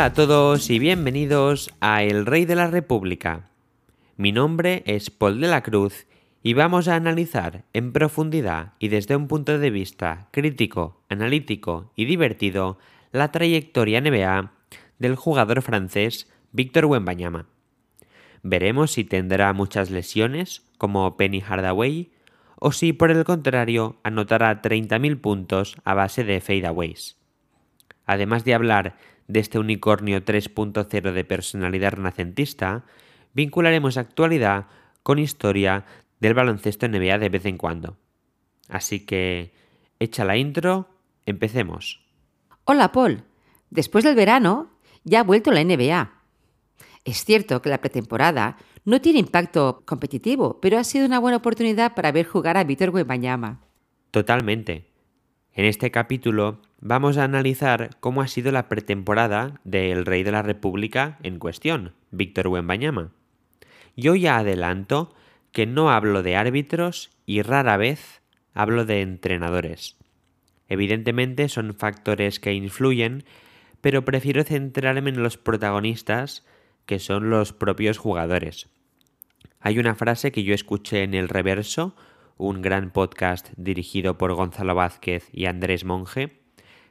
Hola a todos y bienvenidos a El Rey de la República. Mi nombre es Paul de la Cruz y vamos a analizar en profundidad y desde un punto de vista crítico, analítico y divertido la trayectoria NBA del jugador francés Víctor Wembanyama. Veremos si tendrá muchas lesiones, como Penny Hardaway, o si por el contrario anotará 30.000 puntos a base de fadeaways. Además de hablar de este unicornio 3.0 de personalidad renacentista, vincularemos actualidad con historia del baloncesto NBA de vez en cuando. Así que, hecha la intro, empecemos. Hola Paul, después del verano ya ha vuelto la NBA. Es cierto que la pretemporada no tiene impacto competitivo, pero ha sido una buena oportunidad para ver jugar a Víctor Wembanyama. Totalmente. En este capítulo vamos a analizar cómo ha sido la pretemporada del rey de la República en cuestión, Víctor Wembanyama. Yo ya adelanto que no hablo de árbitros y rara vez hablo de entrenadores. Evidentemente son factores que influyen, pero prefiero centrarme en los protagonistas, que son los propios jugadores. Hay una frase que yo escuché en el reverso, un gran podcast dirigido por Gonzalo Vázquez y Andrés Monge,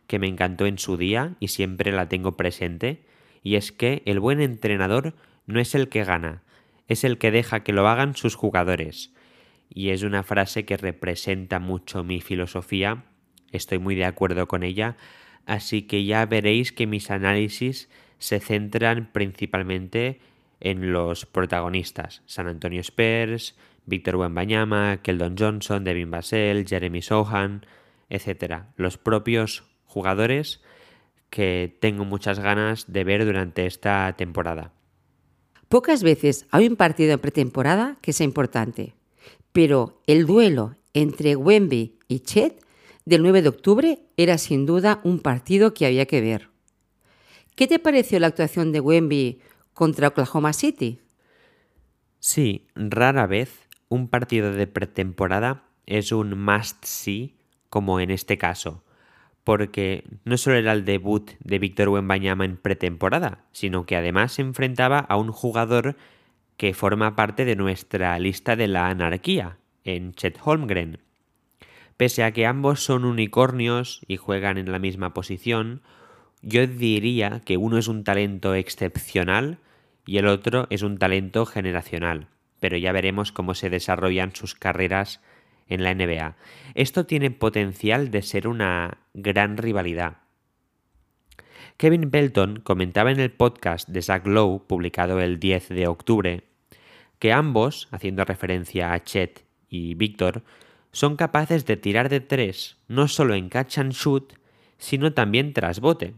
que me encantó en su día y siempre la tengo presente, y es que el buen entrenador no es el que gana, es el que deja que lo hagan sus jugadores. Y es una frase que representa mucho mi filosofía, estoy muy de acuerdo con ella, así que ya veréis que mis análisis se centran principalmente en los protagonistas, San Antonio Spurs, Víctor Wembanyama, Keldon Johnson, Devin Basel, Jeremy Sohan, etc. Los propios jugadores que tengo muchas ganas de ver durante esta temporada. Pocas veces hay un partido en pretemporada que sea importante, pero el duelo entre Wemby y Chet del 9 de octubre era sin duda un partido que había que ver. ¿Qué te pareció la actuación de Wemby contra Oklahoma City? Sí, rara vez un partido de pretemporada es un must-see como en este caso porque no solo era el debut de Víctor Wembanyama en pretemporada, sino que además se enfrentaba a un jugador que forma parte de nuestra lista de la anarquía, en Chet Holmgren. Pese a que ambos son unicornios y juegan en la misma posición, yo diría que uno es un talento excepcional y el otro es un talento generacional, pero ya veremos cómo se desarrollan sus carreras en la NBA. Esto tiene potencial de ser una gran rivalidad. Kevin Belton comentaba en el podcast de Zach Lowe, publicado el 10 de octubre, que ambos, haciendo referencia a Chet y Víctor, son capaces de tirar de tres no solo en catch and shoot, sino también tras bote.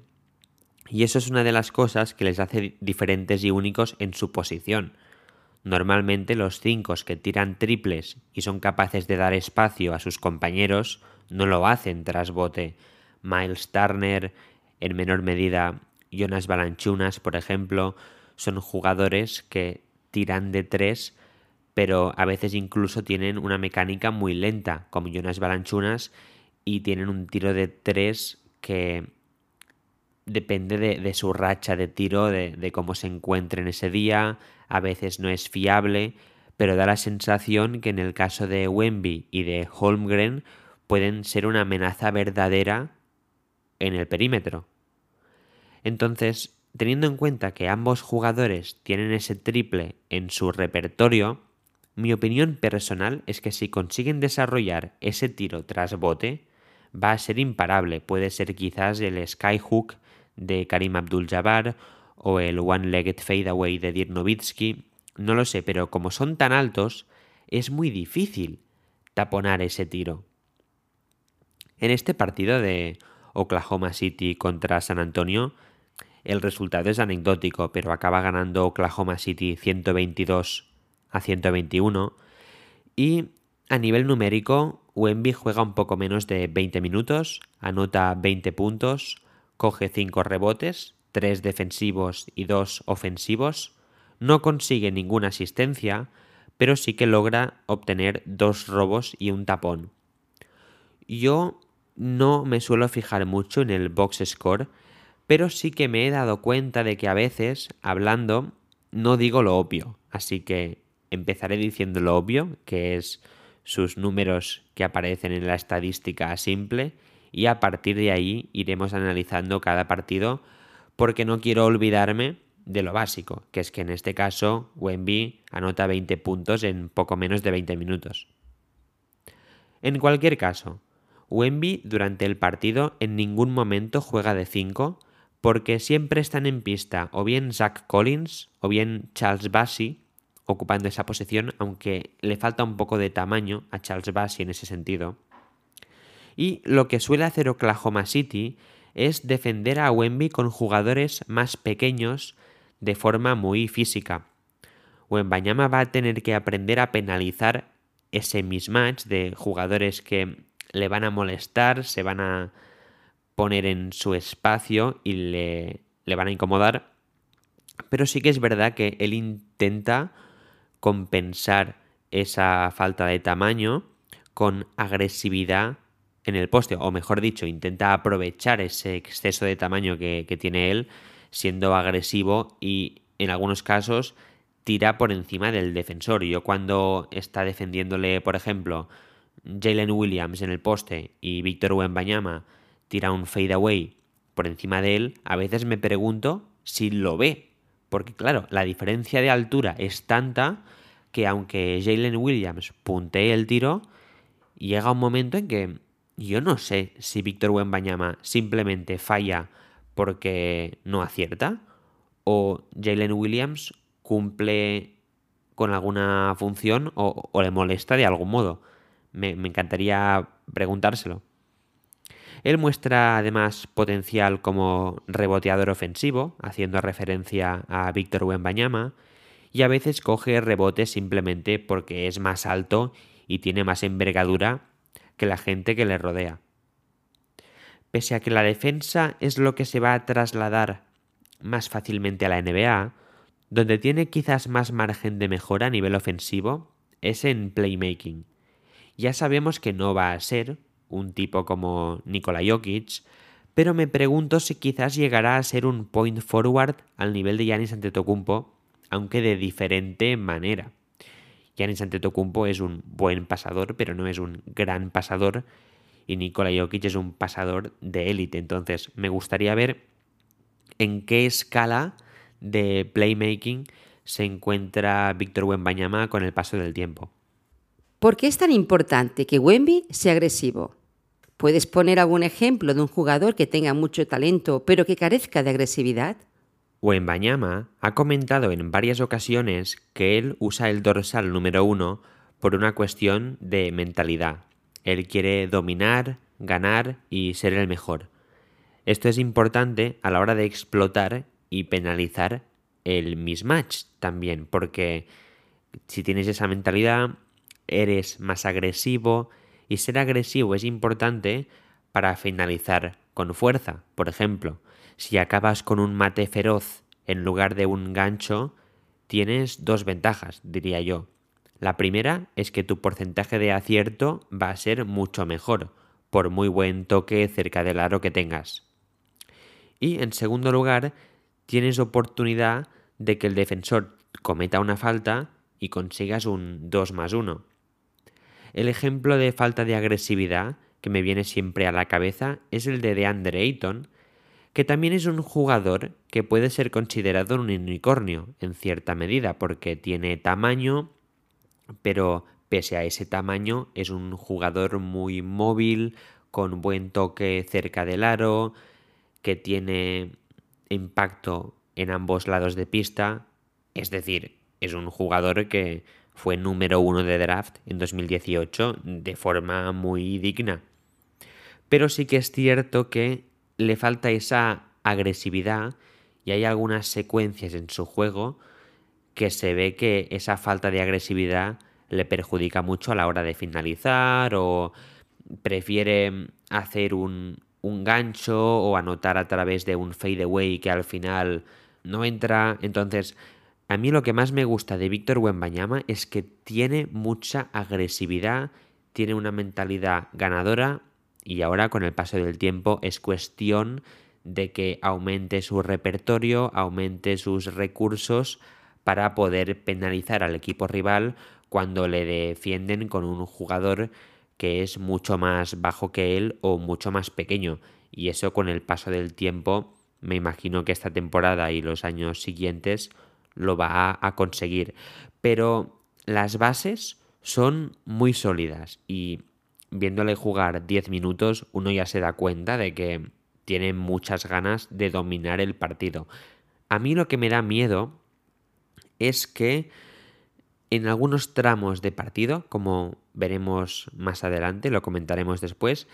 Y eso es una de las cosas que les hace diferentes y únicos en su posición. Normalmente los cinco que tiran triples y son capaces de dar espacio a sus compañeros no lo hacen tras bote. Miles Turner, en menor medida Jonas Balanchunas, por ejemplo, son jugadores que tiran de tres, pero a veces incluso tienen una mecánica muy lenta, como Jonas Balanchunas, y tienen un tiro de tres que depende de, su racha de tiro, de, de, cómo se encuentre en ese día, a veces no es fiable, pero da la sensación que en el caso de Wemby y de Holmgren pueden ser una amenaza verdadera en el perímetro. Entonces, teniendo en cuenta que ambos jugadores tienen ese triple en su repertorio, mi opinión personal es que si consiguen desarrollar ese tiro tras bote, va a ser imparable. Puede ser quizás el skyhook de Karim Abdul-Jabbar o el one-legged fadeaway de Dirk Nowitzki, no lo sé, pero como son tan altos, es muy difícil taponar ese tiro. En este partido de Oklahoma City contra San Antonio, el resultado es anecdótico, pero acaba ganando Oklahoma City 122 a 121. Y a nivel numérico, Wemby juega un poco menos de 20 minutos, anota 20 puntos, coge 5 rebotes, 3 defensivos y 2 ofensivos, no consigue ninguna asistencia, pero sí que logra obtener dos robos y un tapón. Yo no me suelo fijar mucho en el box score, pero sí que me he dado cuenta de que a veces, hablando, no digo lo obvio. Así que empezaré diciendo lo obvio, que es sus números que aparecen en la estadística simple, y a partir de ahí iremos analizando cada partido, porque no quiero olvidarme de lo básico, que es que en este caso Wemby anota 20 puntos en poco menos de 20 minutos. En cualquier caso, Wemby durante el partido en ningún momento juega de 5 porque siempre están en pista o bien Zach Collins o bien Charles Bassey ocupando esa posición, aunque le falta un poco de tamaño a Charles Bassey en ese sentido. Y lo que suele hacer Oklahoma City es defender a Wemby con jugadores más pequeños de forma muy física. Wembanyama va a tener que aprender a penalizar ese mismatch de jugadores que le van a molestar, se van a poner en su espacio y le, le van a incomodar. Pero sí que es verdad que él intenta compensar esa falta de tamaño con agresividad en el poste, o mejor dicho, intenta aprovechar ese exceso de tamaño que, que tiene él siendo agresivo y en algunos casos tira por encima del defensor. Yo cuando está defendiéndole, por ejemplo, Jalen Williams en el poste y Víctor Wembanyama tira un fade away por encima de él, a veces me pregunto si lo ve. Porque claro, la diferencia de altura es tanta que aunque Jalen Williams puntee el tiro, llega un momento en que yo no sé si Víctor Wembanyama simplemente falla porque no acierta o Jalen Williams cumple con alguna función o, le molesta de algún modo. Me, encantaría preguntárselo. Él muestra además potencial como reboteador ofensivo, haciendo referencia a Víctor Wembanyama, y a veces coge rebotes simplemente porque es más alto y tiene más envergadura que la gente que le rodea pese a que la defensa es lo que se va a trasladar más fácilmente a la NBA, donde tiene quizás más margen de mejora a nivel ofensivo es en playmaking. Ya sabemos que no va a ser un tipo como Nikola Jokic, pero me pregunto si quizás llegará a ser un point forward al nivel de Giannis Antetokounmpo, aunque de diferente manera. Giannis Antetokounmpo es un buen pasador, pero no es un gran pasador y Nikola Jokic es un pasador de élite. Entonces, me gustaría ver en qué escala de playmaking se encuentra Víctor Wembanyama con el paso del tiempo. ¿Por qué es tan importante que Wemby sea agresivo? ¿Puedes poner algún ejemplo de un jugador que tenga mucho talento pero que carezca de agresividad? Wembanyama ha comentado en varias ocasiones que él usa el dorsal número uno por una cuestión de mentalidad. Él quiere dominar, ganar y ser el mejor. Esto es importante a la hora de explotar y penalizar el mismatch también, porque si tienes esa mentalidad, eres más agresivo y ser agresivo es importante para finalizar con fuerza. Por ejemplo, si acabas con un mate feroz en lugar de un gancho, tienes dos ventajas, diría yo. La primera es que tu porcentaje de acierto va a ser mucho mejor, por muy buen toque cerca del aro que tengas. Y en segundo lugar, tienes oportunidad de que el defensor cometa una falta y consigas un 2 más 1. El ejemplo de falta de agresividad que me viene siempre a la cabeza es el de DeAndre Ayton, que también es un jugador que puede ser considerado un unicornio en cierta medida, porque tiene tamaño, pero pese a ese tamaño es un jugador muy móvil, con buen toque cerca del aro, que tiene impacto en ambos lados de pista, es decir, es un jugador que fue número uno de draft en 2018 de forma muy digna. Pero sí que es cierto que le falta esa agresividad y hay algunas secuencias en su juego que se ve que esa falta de agresividad le perjudica mucho a la hora de finalizar o prefiere hacer un, un gancho o anotar a través de un fadeaway que al final no entra. Entonces, a mí lo que más me gusta de Víctor Wembanyama es que tiene mucha agresividad, tiene una mentalidad ganadora y ahora con el paso del tiempo es cuestión de que aumente su repertorio, aumente sus recursos para poder penalizar al equipo rival cuando le defienden con un jugador que es mucho más bajo que él o mucho más pequeño. Y eso con el paso del tiempo, me imagino que esta temporada y los años siguientes lo va a, conseguir. Pero las bases son muy sólidas y viéndole jugar 10 minutos uno ya se da cuenta de que tiene muchas ganas de dominar el partido. A mí lo que me da miedo es que en algunos tramos de partido, como veremos más adelante, lo comentaremos después,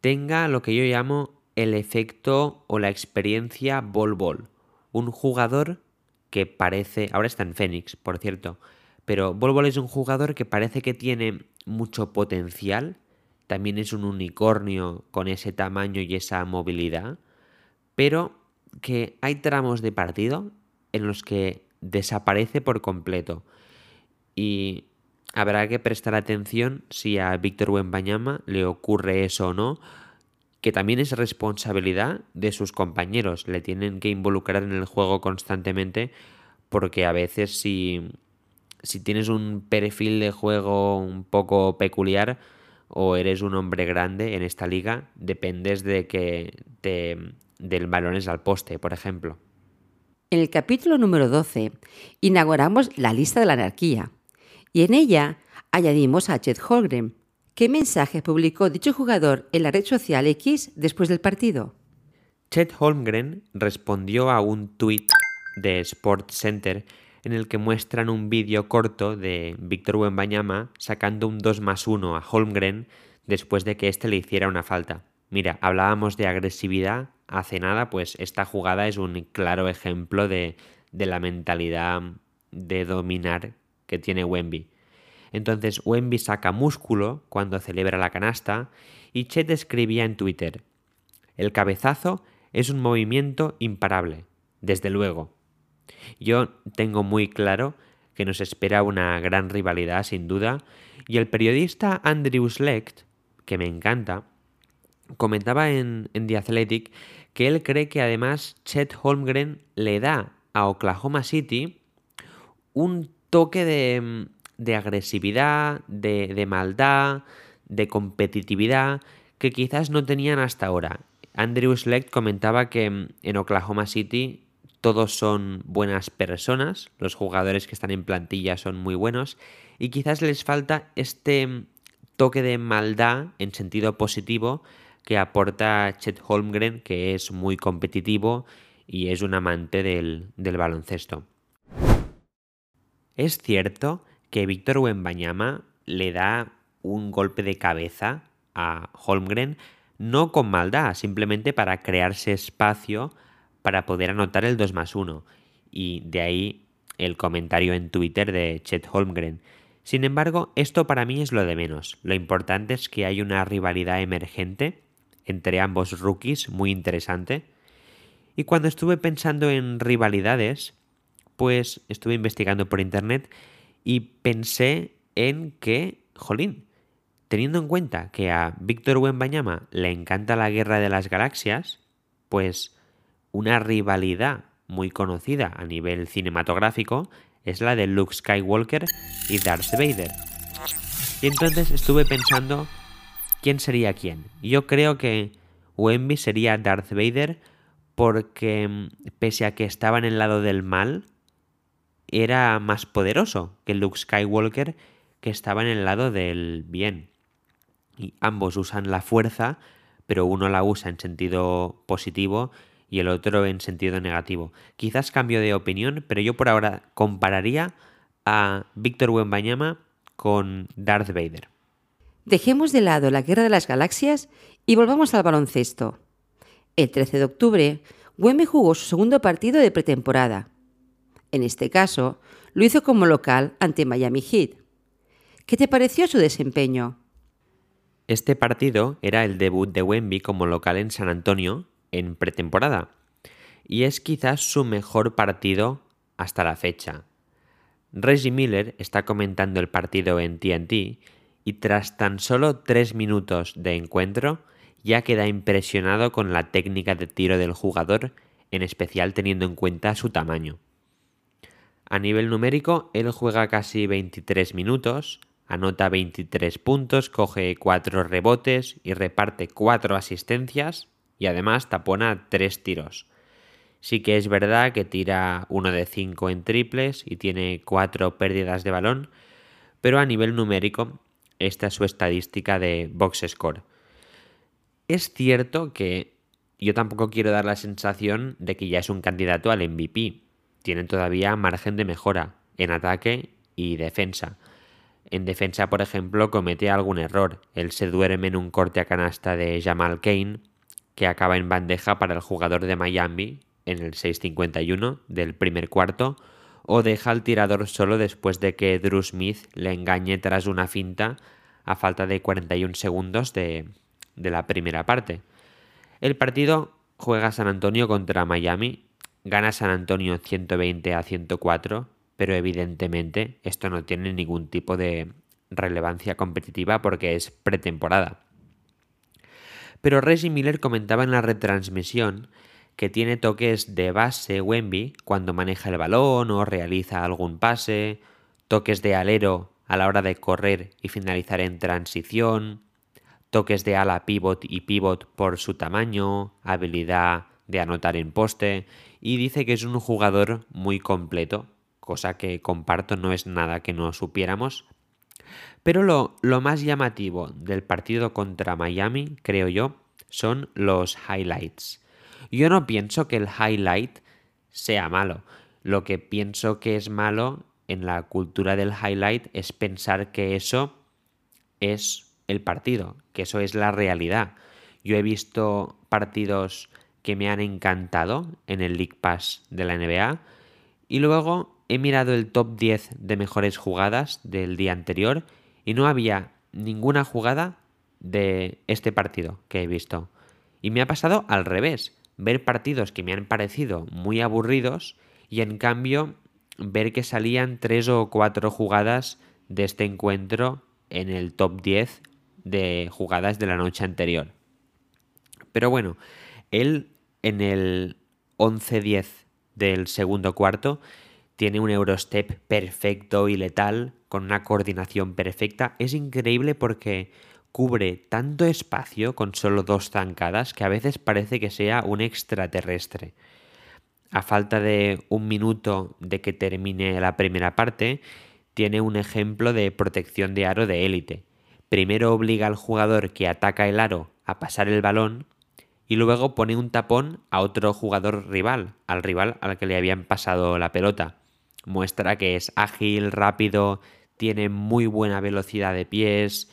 tenga lo que yo llamo el efecto o la experiencia bol-bol. Un jugador que parece, ahora está en Fénix, por cierto, pero bol-bol es un jugador que parece que tiene mucho potencial, también es un unicornio con ese tamaño y esa movilidad, pero que hay tramos de partido en los que desaparece por completo. Y habrá que prestar atención si a Víctor Wembanyama le ocurre eso o no, que también es responsabilidad de sus compañeros, le tienen que involucrar en el juego constantemente porque a veces si, si tienes un perfil de juego un poco peculiar o eres un hombre grande en esta liga, dependes de que te del balones al poste, por ejemplo. En el capítulo número 12 inauguramos la lista de la anarquía y en ella añadimos a Chet Holgren. ¿Qué mensaje publicó dicho jugador en la red social X después del partido? Chet Holmgren respondió a un tuit de Sports Center en el que muestran un vídeo corto de Víctor Wembanyama sacando un 2 más 1 a Holmgren después de que éste le hiciera una falta. Mira, hablábamos de agresividad hace nada, pues esta jugada es un claro ejemplo de, de la mentalidad de dominar que tiene Wemby. Entonces Wemby saca músculo cuando celebra la canasta y Chet escribía en Twitter, el cabezazo es un movimiento imparable, desde luego. Yo tengo muy claro que nos espera una gran rivalidad, sin duda, y el periodista Andrew Slecht, que me encanta, comentaba en, en The Athletic que él cree que además Chet Holmgren le da a Oklahoma City un toque de, agresividad, de, maldad, de competitividad que quizás no tenían hasta ahora. Andrew Slecht comentaba que en Oklahoma City todos son buenas personas, los jugadores que están en plantilla son muy buenos y quizás les falta este toque de maldad en sentido positivo que aporta Chet Holmgren, que es muy competitivo y es un amante del, baloncesto. Es cierto que Víctor Wembanyama le da un golpe de cabeza a Holmgren, no con maldad, simplemente para crearse espacio para poder anotar el 2 más 1. Y de ahí el comentario en Twitter de Chet Holmgren. Sin embargo, esto para mí es lo de menos. Lo importante es que hay una rivalidad emergente entre ambos rookies muy interesante. Y cuando estuve pensando en rivalidades, pues estuve investigando por internet y pensé en que, jolín, teniendo en cuenta que a Víctor Wembanyama le encanta la guerra de las galaxias, pues una rivalidad muy conocida a nivel cinematográfico es la de Luke Skywalker y Darth Vader. Y entonces estuve pensando quién sería quién. Yo creo que Wemby sería Darth Vader porque pese a que estaba en el lado del mal, era más poderoso que Luke Skywalker que estaba en el lado del bien. Y ambos usan la fuerza, pero uno la usa en sentido positivo y el otro en sentido negativo. Quizás cambio de opinión, pero yo por ahora compararía a Víctor Wembanyama con Darth Vader. Dejemos de lado la Guerra de las Galaxias y volvamos al baloncesto. El 13 de octubre, Wemby jugó su segundo partido de pretemporada. En este caso, lo hizo como local ante Miami Heat. ¿Qué te pareció su desempeño? Este partido era el debut de Wemby como local en San Antonio en pretemporada y es quizás su mejor partido hasta la fecha. Reggie Miller está comentando el partido en TNT y tras tan solo tres minutos de encuentro ya queda impresionado con la técnica de tiro del jugador, en especial teniendo en cuenta su tamaño. A nivel numérico, él juega casi 23 minutos, anota 23 puntos, coge 4 rebotes y reparte 4 asistencias y además tapona 3 tiros. Sí que es verdad que tira uno de 5 en triples y tiene 4 pérdidas de balón, pero a nivel numérico esta es su estadística de box score. Es cierto que yo tampoco quiero dar la sensación de que ya es un candidato al MVP. Tiene todavía margen de mejora en ataque y defensa. En defensa, por ejemplo, comete algún error. Él se duerme en un corte a canasta de Jamal Kane, que acaba en bandeja para el jugador de Miami en el 6.51 del primer cuarto, o deja al tirador solo después de que Drew Smith le engañe tras una finta a falta de 41 segundos de, de la primera parte. El partido juega San Antonio contra Miami, gana San Antonio 120 a 104, pero evidentemente esto no tiene ningún tipo de relevancia competitiva porque es pretemporada. Pero Reggie Miller comentaba en la retransmisión que tiene toques de base Wemby cuando maneja el balón o realiza algún pase, toques de alero a la hora de correr y finalizar en transición, toques de ala pivot y pivot por su tamaño, habilidad de anotar en poste y dice que es un jugador muy completo, cosa que comparto no es nada que no supiéramos. Pero lo, lo más llamativo del partido contra Miami, creo yo, son los highlights. Yo no pienso que el highlight sea malo. Lo que pienso que es malo en la cultura del highlight es pensar que eso es el partido, que eso es la realidad. Yo he visto partidos que me han encantado en el League Pass de la NBA y luego he mirado el top 10 de mejores jugadas del día anterior y no había ninguna jugada de este partido que he visto. Y me ha pasado al revés, ver partidos que me han parecido muy aburridos y en cambio ver que salían tres o cuatro jugadas de este encuentro en el top 10 de jugadas de la noche anterior. Pero bueno, él en el 11-10 del segundo cuarto tiene un Eurostep perfecto y letal, con una coordinación perfecta. Es increíble porque cubre tanto espacio con solo dos zancadas que a veces parece que sea un extraterrestre. A falta de un minuto de que termine la primera parte, tiene un ejemplo de protección de aro de élite primero obliga al jugador que ataca el aro a pasar el balón y luego pone un tapón a otro jugador rival, al rival al que le habían pasado la pelota. Muestra que es ágil, rápido, tiene muy buena velocidad de pies,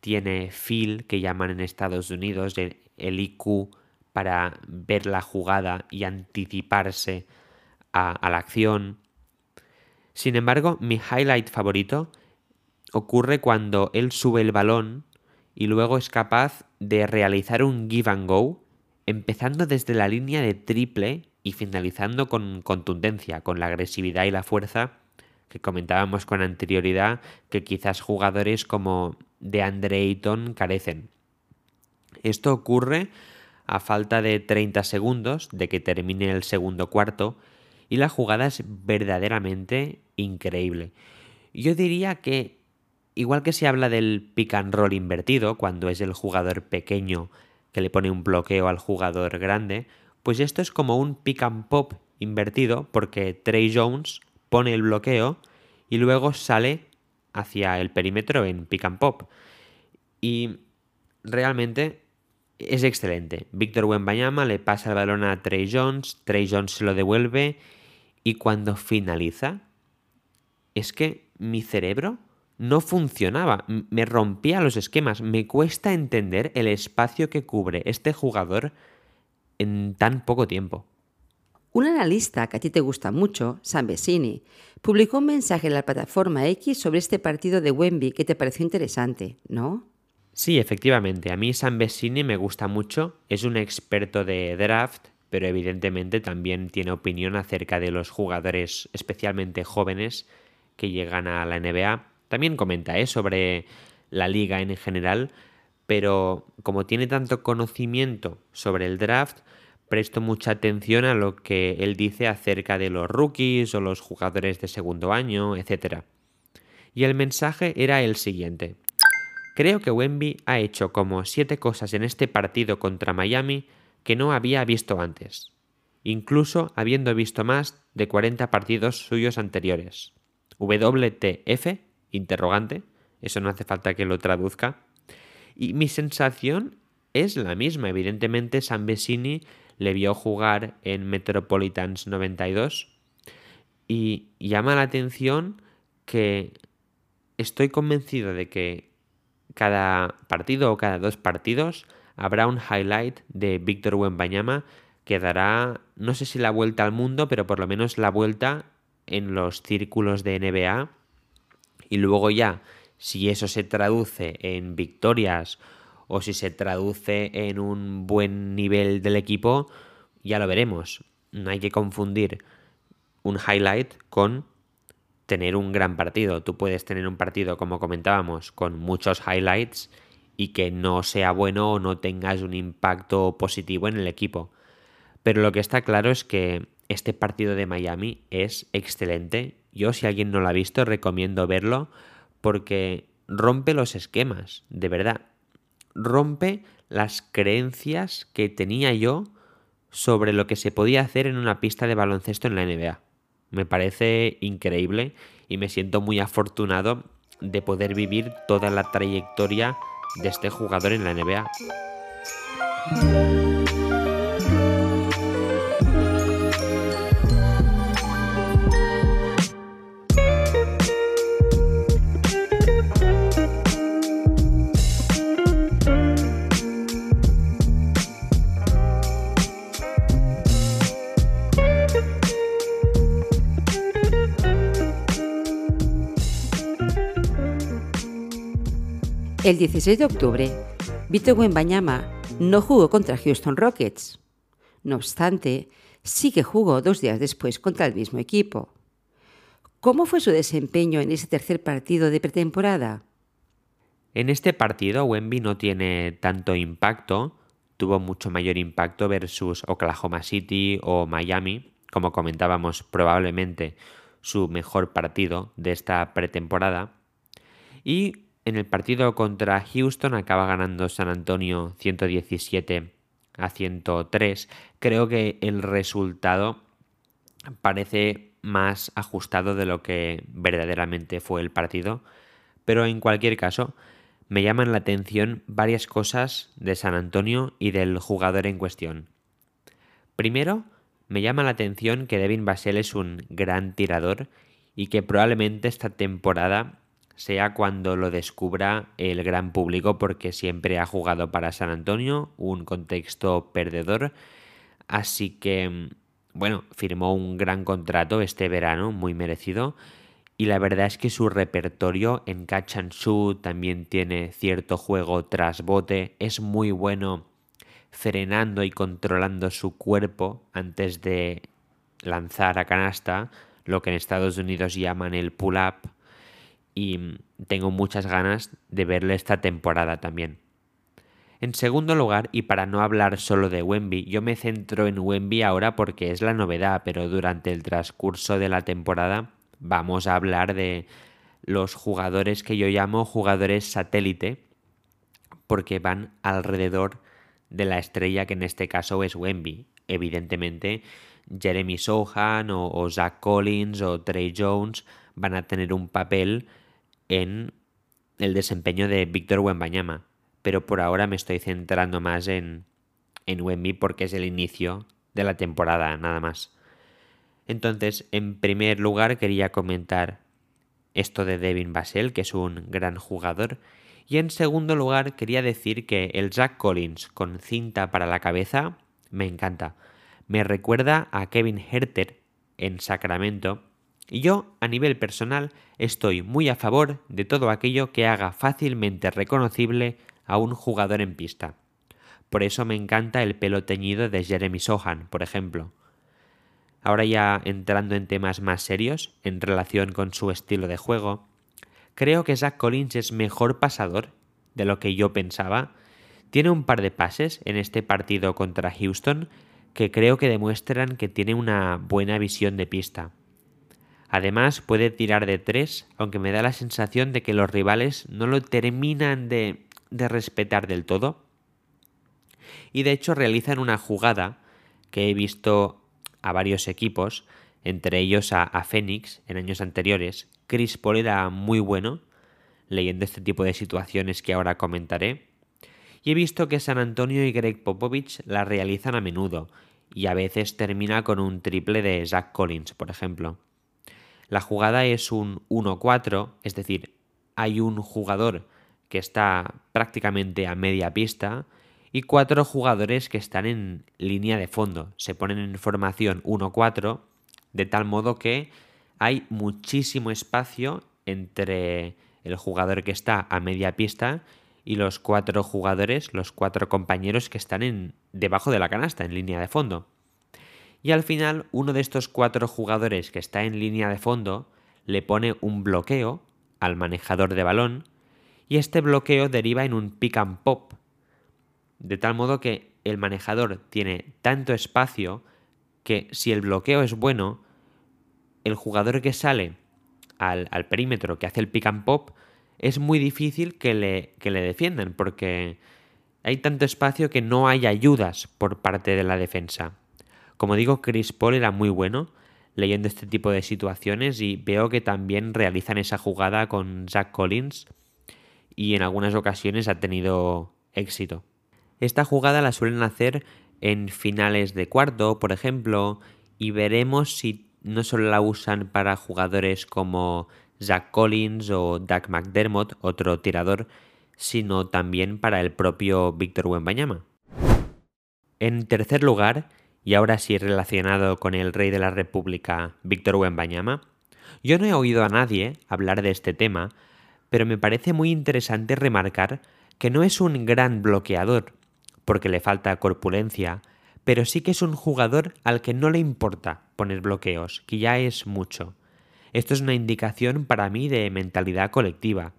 tiene feel, que llaman en Estados Unidos, el IQ para ver la jugada y anticiparse a, a la acción. Sin embargo, mi highlight favorito ocurre cuando él sube el balón y luego es capaz de realizar un give and go, empezando desde la línea de triple y finalizando con contundencia, con la agresividad y la fuerza que comentábamos con anterioridad que quizás jugadores como de Andre Ayton carecen. Esto ocurre a falta de 30 segundos de que termine el segundo cuarto y la jugada es verdaderamente increíble. Yo diría que Igual que se habla del pick and roll invertido, cuando es el jugador pequeño que le pone un bloqueo al jugador grande, pues esto es como un pick and pop invertido porque Trey Jones pone el bloqueo y luego sale hacia el perímetro en pick and pop. Y realmente es excelente. Víctor Wembanyama le pasa el balón a Trey Jones, Trey Jones se lo devuelve y cuando finaliza es que mi cerebro no funcionaba, me rompía los esquemas. Me cuesta entender el espacio que cubre este jugador en tan poco tiempo. Un analista que a ti te gusta mucho, Sam Vecini, publicó un mensaje en la plataforma X sobre este partido de Wemby que te pareció interesante, ¿no? Sí, efectivamente. A mí Sam Vecini me gusta mucho. Es un experto de draft, pero evidentemente también tiene opinión acerca de los jugadores especialmente jóvenes que llegan a la NBA. También comenta ¿eh? sobre la liga en general, pero como tiene tanto conocimiento sobre el draft, presto mucha atención a lo que él dice acerca de los rookies o los jugadores de segundo año, etc. Y el mensaje era el siguiente. Creo que Wemby ha hecho como siete cosas en este partido contra Miami que no había visto antes, incluso habiendo visto más de 40 partidos suyos anteriores. WTF, interrogante, eso no hace falta que lo traduzca. Y mi sensación es la misma. Evidentemente, San Vesini le vio jugar en Metropolitans 92 y llama la atención que estoy convencido de que cada partido o cada dos partidos habrá un highlight de Víctor Wembanyama que dará, no sé si la vuelta al mundo, pero por lo menos la vuelta en los círculos de NBA. Y luego ya, si eso se traduce en victorias o si se traduce en un buen nivel del equipo, ya lo veremos. No hay que confundir un highlight con tener un gran partido. Tú puedes tener un partido, como comentábamos, con muchos highlights y que no sea bueno o no tengas un impacto positivo en el equipo. Pero lo que está claro es que este partido de Miami es excelente. Yo, si alguien no lo ha visto, recomiendo verlo porque rompe los esquemas, de verdad. Rompe las creencias que tenía yo sobre lo que se podía hacer en una pista de baloncesto en la NBA. Me parece increíble y me siento muy afortunado de poder vivir toda la trayectoria de este jugador en la NBA. El 16 de octubre, Vito Wembanyama no jugó contra Houston Rockets. No obstante, sí que jugó dos días después contra el mismo equipo. ¿Cómo fue su desempeño en ese tercer partido de pretemporada? En este partido, Wemby no tiene tanto impacto, tuvo mucho mayor impacto versus Oklahoma City o Miami, como comentábamos, probablemente su mejor partido de esta pretemporada. Y en el partido contra Houston acaba ganando San Antonio 117 a 103. Creo que el resultado parece más ajustado de lo que verdaderamente fue el partido. Pero en cualquier caso, me llaman la atención varias cosas de San Antonio y del jugador en cuestión. Primero, me llama la atención que Devin Basel es un gran tirador y que probablemente esta temporada sea cuando lo descubra el gran público porque siempre ha jugado para San Antonio, un contexto perdedor. Así que, bueno, firmó un gran contrato este verano, muy merecido. Y la verdad es que su repertorio en catch and shoot también tiene cierto juego tras bote. Es muy bueno frenando y controlando su cuerpo antes de lanzar a canasta, lo que en Estados Unidos llaman el pull-up y tengo muchas ganas de verle esta temporada también. En segundo lugar, y para no hablar solo de Wemby, yo me centro en Wemby ahora porque es la novedad, pero durante el transcurso de la temporada vamos a hablar de los jugadores que yo llamo jugadores satélite, porque van alrededor de la estrella que en este caso es Wemby. Evidentemente, Jeremy Sohan o, o Zach Collins o Trey Jones van a tener un papel en el desempeño de Víctor Wembanyama, pero por ahora me estoy centrando más en, en Wemby porque es el inicio de la temporada, nada más. Entonces, en primer lugar quería comentar esto de Devin Basel, que es un gran jugador, y en segundo lugar quería decir que el Jack Collins con cinta para la cabeza me encanta. me recuerda a Kevin Herter en Sacramento y yo, a nivel personal, estoy muy a favor de todo aquello que haga fácilmente reconocible a un jugador en pista. Por eso me encanta el pelo teñido de Jeremy Sohan, por ejemplo. Ahora ya entrando en temas más serios, en relación con su estilo de juego, creo que Zach Collins es mejor pasador de lo que yo pensaba. Tiene un par de pases en este partido contra Houston que creo que demuestran que tiene una buena visión de pista. Además puede tirar de tres, aunque me da la sensación de que los rivales no lo terminan de, de respetar del todo. Y de hecho realizan una jugada que he visto a varios equipos, entre ellos a, a Phoenix en años anteriores. Chris Paul era muy bueno leyendo este tipo de situaciones que ahora comentaré. Y he visto que San Antonio y Greg Popovich la realizan a menudo, y a veces termina con un triple de Zach Collins, por ejemplo. La jugada es un 1-4, es decir, hay un jugador que está prácticamente a media pista y cuatro jugadores que están en línea de fondo. Se ponen en formación 1-4 de tal modo que hay muchísimo espacio entre el jugador que está a media pista y los cuatro jugadores, los cuatro compañeros que están en, debajo de la canasta, en línea de fondo. Y al final, uno de estos cuatro jugadores que está en línea de fondo le pone un bloqueo al manejador de balón y este bloqueo deriva en un pick and pop. De tal modo que el manejador tiene tanto espacio que si el bloqueo es bueno, el jugador que sale al, perímetro que hace el pick and pop es muy difícil que le, que le defiendan porque hay tanto espacio que no hay ayudas por parte de la defensa. Como digo, Chris Paul era muy bueno leyendo este tipo de situaciones y veo que también realizan esa jugada con Zach Collins y en algunas ocasiones ha tenido éxito. Esta jugada la suelen hacer en finales de cuarto, por ejemplo, y veremos si no solo la usan para jugadores como Zach Collins o Doug McDermott, otro tirador, sino también para el propio Víctor Wembanyama. En tercer lugar, y ahora sí relacionado con el rey de la República, Víctor Wembanyama, yo no he oído a nadie hablar de este tema, pero me parece muy interesante remarcar que no es un gran bloqueador, porque le falta corpulencia, pero sí que es un jugador al que no le importa poner bloqueos, que ya es mucho. Esto es una indicación para mí de mentalidad colectiva.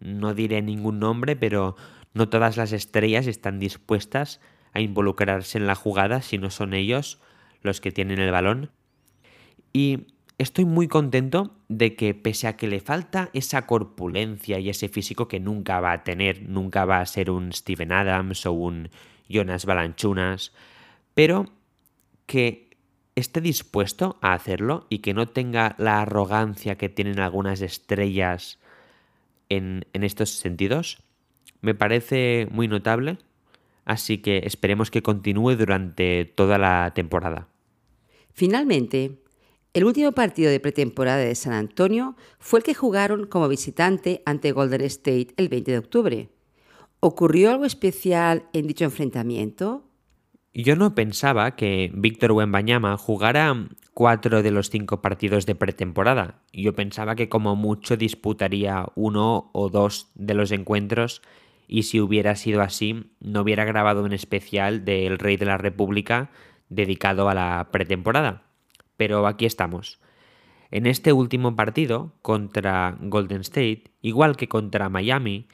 No diré ningún nombre, pero no todas las estrellas están dispuestas a involucrarse en la jugada si no son ellos los que tienen el balón. Y estoy muy contento de que pese a que le falta esa corpulencia y ese físico que nunca va a tener, nunca va a ser un Steven Adams o un Jonas Balanchunas, pero que esté dispuesto a hacerlo y que no tenga la arrogancia que tienen algunas estrellas en, en estos sentidos, me parece muy notable así que esperemos que continúe durante toda la temporada. Finalmente, el último partido de pretemporada de San Antonio fue el que jugaron como visitante ante Golden State el 20 de octubre. ¿Ocurrió algo especial en dicho enfrentamiento? Yo no pensaba que Víctor Wembanyama jugara cuatro de los cinco partidos de pretemporada. Yo pensaba que como mucho disputaría uno o dos de los encuentros y si hubiera sido así, no hubiera grabado un especial del Rey de la República dedicado a la pretemporada. Pero aquí estamos. En este último partido contra Golden State, igual que contra Miami,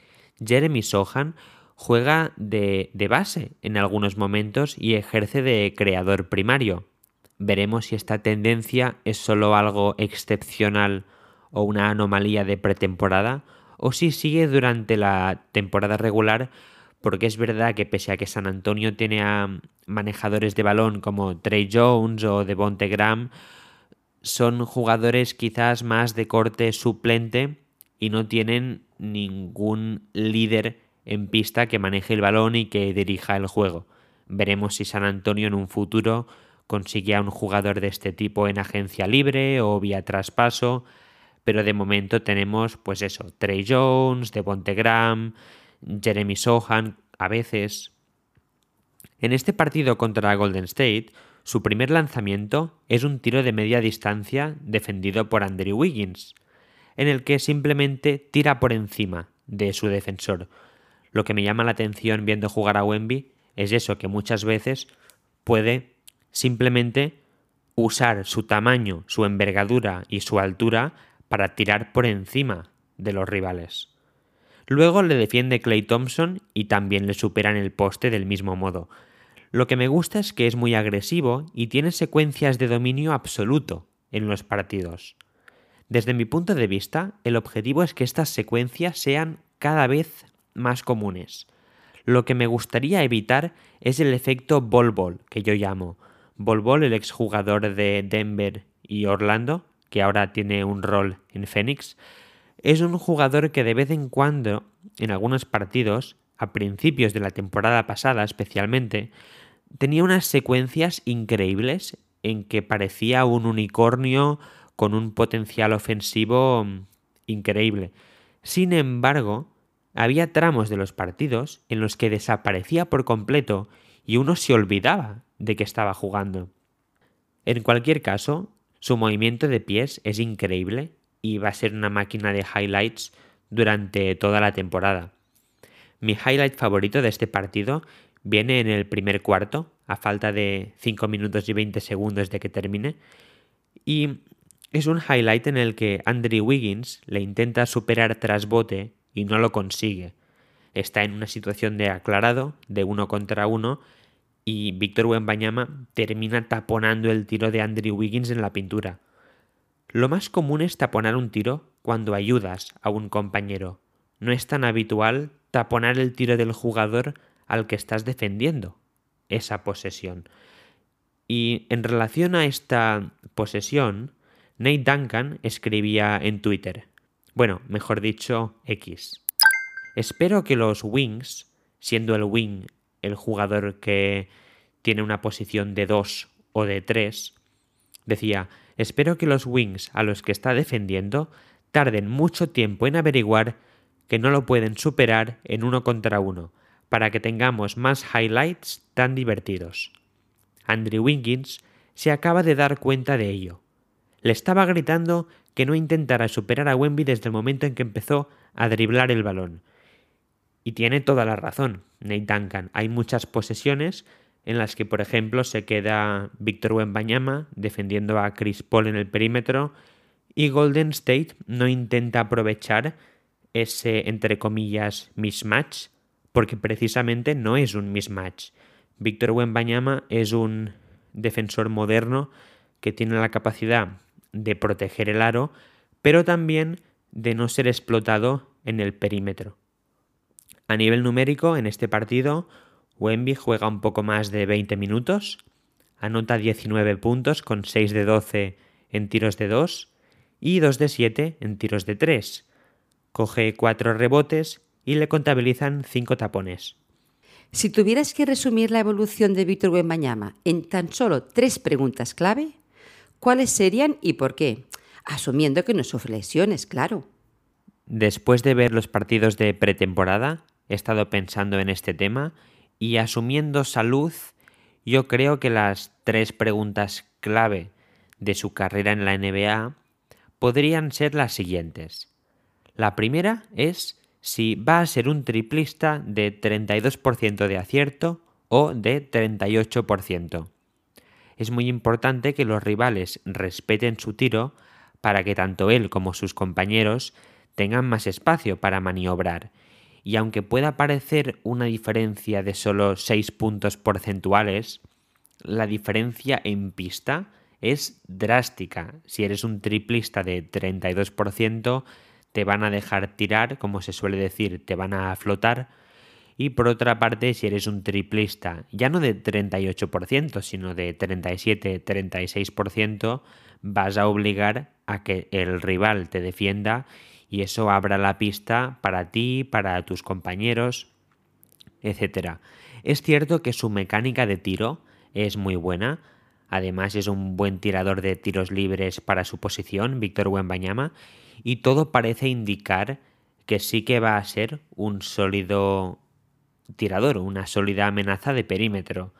Jeremy Sohan juega de, de, base en algunos momentos y ejerce de creador primario. Veremos si esta tendencia es solo algo excepcional o una anomalía de pretemporada o si sigue durante la temporada regular, porque es verdad que pese a que San Antonio tiene a manejadores de balón como Trey Jones o Devonte Graham, son jugadores quizás más de corte suplente y no tienen ningún líder en pista que maneje el balón y que dirija el juego. Veremos si San Antonio en un futuro consigue a un jugador de este tipo en agencia libre o vía traspaso pero de momento tenemos, pues eso, Trey Jones, Devonte Graham, Jeremy Sohan, a veces. En este partido contra Golden State Su primer lanzamiento es un tiro de media distancia defendido por Andrew Wiggins, en el que simplemente tira por encima de su defensor. Lo que me llama la atención viendo jugar a Wemby es eso, que muchas veces puede simplemente usar su tamaño, su envergadura y su altura para tirar por encima de los rivales. Luego le defiende Clay Thompson y también le supera en el poste del mismo modo. Lo que me gusta es que es muy agresivo y tiene secuencias de dominio absoluto en los partidos. Desde mi punto de vista, el objetivo es que estas secuencias sean cada vez más comunes. Lo que me gustaría evitar es el efecto bol bol, que yo llamo. Bol bol, el exjugador de Denver y Orlando, que ahora tiene un rol en Phoenix, es un jugador que de vez en cuando, en algunos partidos, a principios de la temporada pasada especialmente, tenía unas secuencias increíbles en que parecía un unicornio con un potencial ofensivo mm, increíble. Sin embargo, había tramos de los partidos en los que desaparecía por completo y uno se olvidaba de que estaba jugando. En cualquier caso, su movimiento de pies es increíble y va a ser una máquina de highlights durante toda la temporada. Mi highlight favorito de este partido viene en el primer cuarto, a falta de 5 minutos y 20 segundos de que termine, y es un highlight en el que Andrew Wiggins le intenta superar tras bote y no lo consigue. Está en una situación de aclarado, de uno contra uno, y Víctor Wembanyama termina taponando el tiro de Andrew Wiggins en la pintura. Lo más común es taponar un tiro cuando ayudas a un compañero. No es tan habitual taponar el tiro del jugador al que estás defendiendo esa posesión. Y en relación a esta posesión, Nate Duncan escribía en Twitter, bueno, mejor dicho, X. Espero que los Wings, siendo el Wing el jugador que tiene una posición de 2 o de 3, decía, espero que los Wings a los que está defendiendo tarden mucho tiempo en averiguar que no lo pueden superar en uno contra uno, para que tengamos más highlights tan divertidos. Andrew Wiggins se acaba de dar cuenta de ello le estaba gritando que no intentara superar a Wemby desde el momento en que empezó a driblar el balón. Y tiene toda la razón, Nate Duncan. Hay muchas posesiones en las que, por ejemplo, se queda Víctor Wembanyama defendiendo a Chris Paul en el perímetro y Golden State no intenta aprovechar ese, entre comillas, mismatch, porque precisamente no es un mismatch. Víctor Wembanyama es un defensor moderno que tiene la capacidad de proteger el aro, pero también de no ser explotado en el perímetro. A nivel numérico, en este partido, Wemby juega un poco más de 20 minutos, anota 19 puntos con 6 de 12 en tiros de 2 y 2 de 7 en tiros de 3. Coge 4 rebotes y le contabilizan 5 tapones. Si tuvieras que resumir la evolución de Víctor Wembanyama en tan solo tres preguntas clave, ¿Cuáles serían y por qué? Asumiendo que no sufre lesiones, claro. Después de ver los partidos de pretemporada, he estado pensando en este tema y asumiendo salud, yo creo que las tres preguntas clave de su carrera en la NBA podrían ser las siguientes. La primera es si va a ser un triplista de 32% de acierto o de 38% es muy importante que los rivales respeten su tiro para que tanto él como sus compañeros tengan más espacio para maniobrar. Y aunque pueda parecer una diferencia de solo 6 puntos porcentuales, la diferencia en pista es drástica. Si eres un triplista de 32%, te van a dejar tirar, como se suele decir, te van a flotar y por otra parte, si eres un triplista, ya no de 38%, sino de 37-36%, vas a obligar a que el rival te defienda y eso abra la pista para ti, para tus compañeros, etc. Es cierto que su mecánica de tiro es muy buena, además es un buen tirador de tiros libres para su posición, Víctor Wembanyama, y todo parece indicar que sí que va a ser un sólido tirador, una sólida amenaza de perímetro.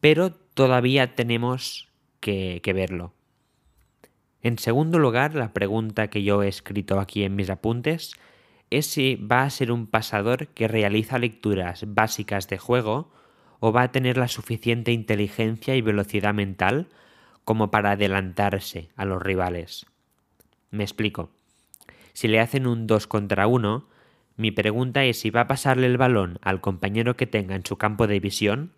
Pero todavía tenemos que, que verlo. En segundo lugar, la pregunta que yo he escrito aquí en mis apuntes es si va a ser un pasador que realiza lecturas básicas de juego o va a tener la suficiente inteligencia y velocidad mental como para adelantarse a los rivales. Me explico. Si le hacen un 2 contra 1, mi pregunta es si va a pasarle el balón al compañero que tenga en su campo de visión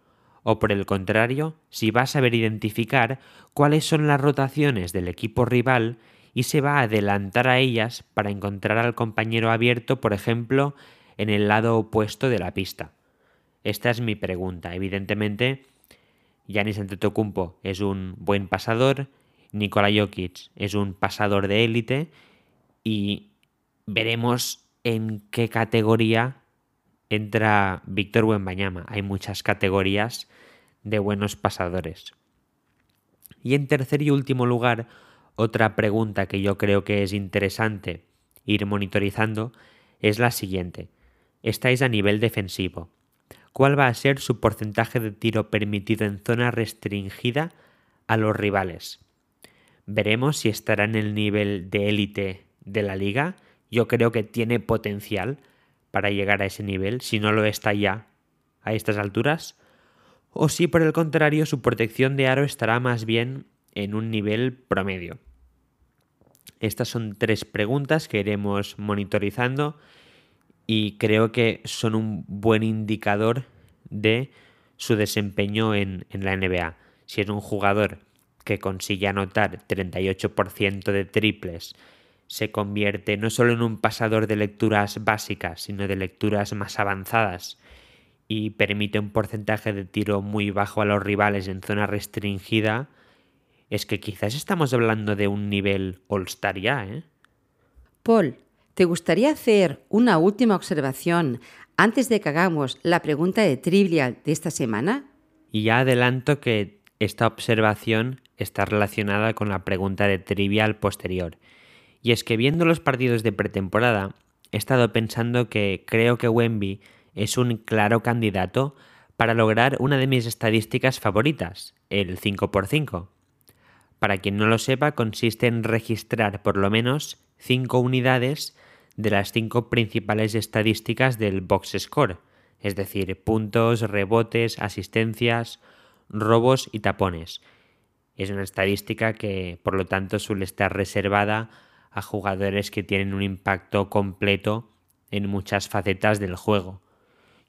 o por el contrario, si va a saber identificar cuáles son las rotaciones del equipo rival y se va a adelantar a ellas para encontrar al compañero abierto, por ejemplo, en el lado opuesto de la pista. Esta es mi pregunta. Evidentemente, Yanis Antetokounmpo es un buen pasador, Nikola Jokic es un pasador de élite y veremos en qué categoría entra Víctor Wembanyama. Hay muchas categorías de buenos pasadores. Y en tercer y último lugar, otra pregunta que yo creo que es interesante ir monitorizando es la siguiente. Estáis a nivel defensivo. ¿Cuál va a ser su porcentaje de tiro permitido en zona restringida a los rivales? Veremos si estará en el nivel de élite de la liga. Yo creo que tiene potencial para llegar a ese nivel, si no lo está ya a estas alturas, o si por el contrario su protección de aro estará más bien en un nivel promedio. Estas son tres preguntas que iremos monitorizando y creo que son un buen indicador de su desempeño en, en la NBA. Si es un jugador que consigue anotar 38% de triples, se convierte no solo en un pasador de lecturas básicas, sino de lecturas más avanzadas y permite un porcentaje de tiro muy bajo a los rivales en zona restringida, es que quizás estamos hablando de un nivel all-star ya, ¿eh? Paul, ¿te gustaría hacer una última observación antes de que hagamos la pregunta de trivial de esta semana? Y ya adelanto que esta observación está relacionada con la pregunta de trivial posterior y es que viendo los partidos de pretemporada, he estado pensando que creo que Wemby es un claro candidato para lograr una de mis estadísticas favoritas, el 5x5. Para quien no lo sepa, consiste en registrar por lo menos 5 unidades de las 5 principales estadísticas del box score, es decir, puntos, rebotes, asistencias, robos y tapones. Es una estadística que, por lo tanto, suele estar reservada a jugadores que tienen un impacto completo en muchas facetas del juego.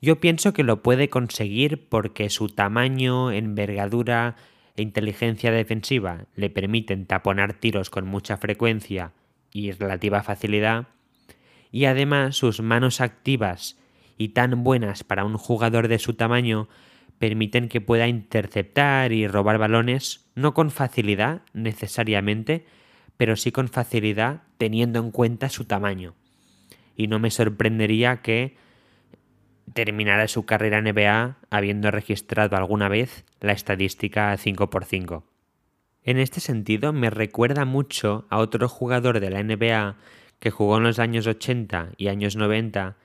Yo pienso que lo puede conseguir porque su tamaño, envergadura e inteligencia defensiva le permiten taponar tiros con mucha frecuencia y relativa facilidad, y además sus manos activas y tan buenas para un jugador de su tamaño permiten que pueda interceptar y robar balones no con facilidad necesariamente, pero sí con facilidad teniendo en cuenta su tamaño. Y no me sorprendería que terminara su carrera en NBA habiendo registrado alguna vez la estadística 5x5. En este sentido, me recuerda mucho a otro jugador de la NBA que jugó en los años 80 y años 90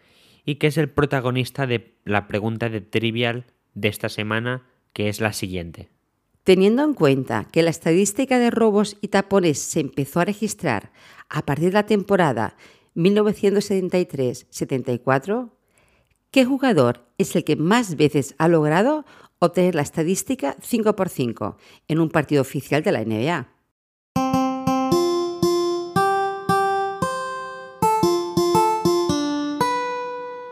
y que es el protagonista de la pregunta de trivial de esta semana, que es la siguiente. Teniendo en cuenta que la estadística de robos y tapones se empezó a registrar a partir de la temporada 1973-74, ¿qué jugador es el que más veces ha logrado obtener la estadística 5x5 en un partido oficial de la NBA?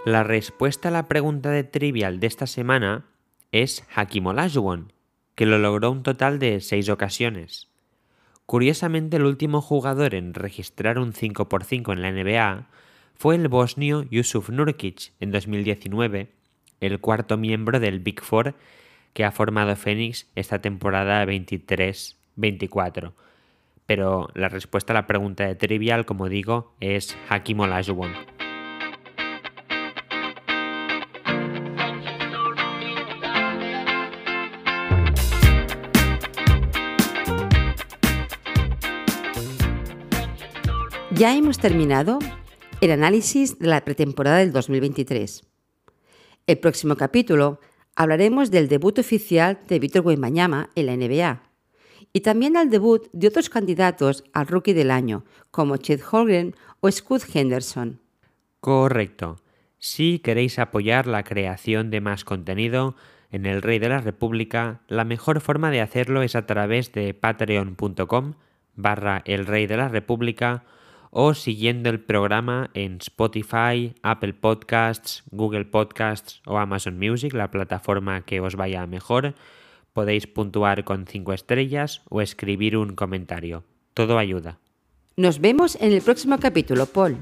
La respuesta a la pregunta de trivial de esta semana es Hakim Olajuwon, que lo logró un total de seis ocasiones. Curiosamente, el último jugador en registrar un 5x5 en la NBA fue el bosnio Yusuf Nurkic en 2019, el cuarto miembro del Big Four que ha formado Phoenix esta temporada 23-24. Pero la respuesta a la pregunta de trivial, como digo, es Hakim Olajuwon. Ya hemos terminado el análisis de la pretemporada del 2023. El próximo capítulo Hablaremos del debut oficial de Víctor Wembanyama en la NBA y también al debut de otros candidatos al Rookie del Año, como Chet Holgren o Scott Henderson. Correcto. Si queréis apoyar la creación de más contenido en El Rey de la República, la mejor forma de hacerlo es a través de patreon.com barra El Rey de la República o siguiendo el programa en Spotify, Apple Podcasts, Google Podcasts o Amazon Music, la plataforma que os vaya mejor. Podéis puntuar con 5 estrellas o escribir un comentario. Todo ayuda. Nos vemos en el próximo capítulo, Paul.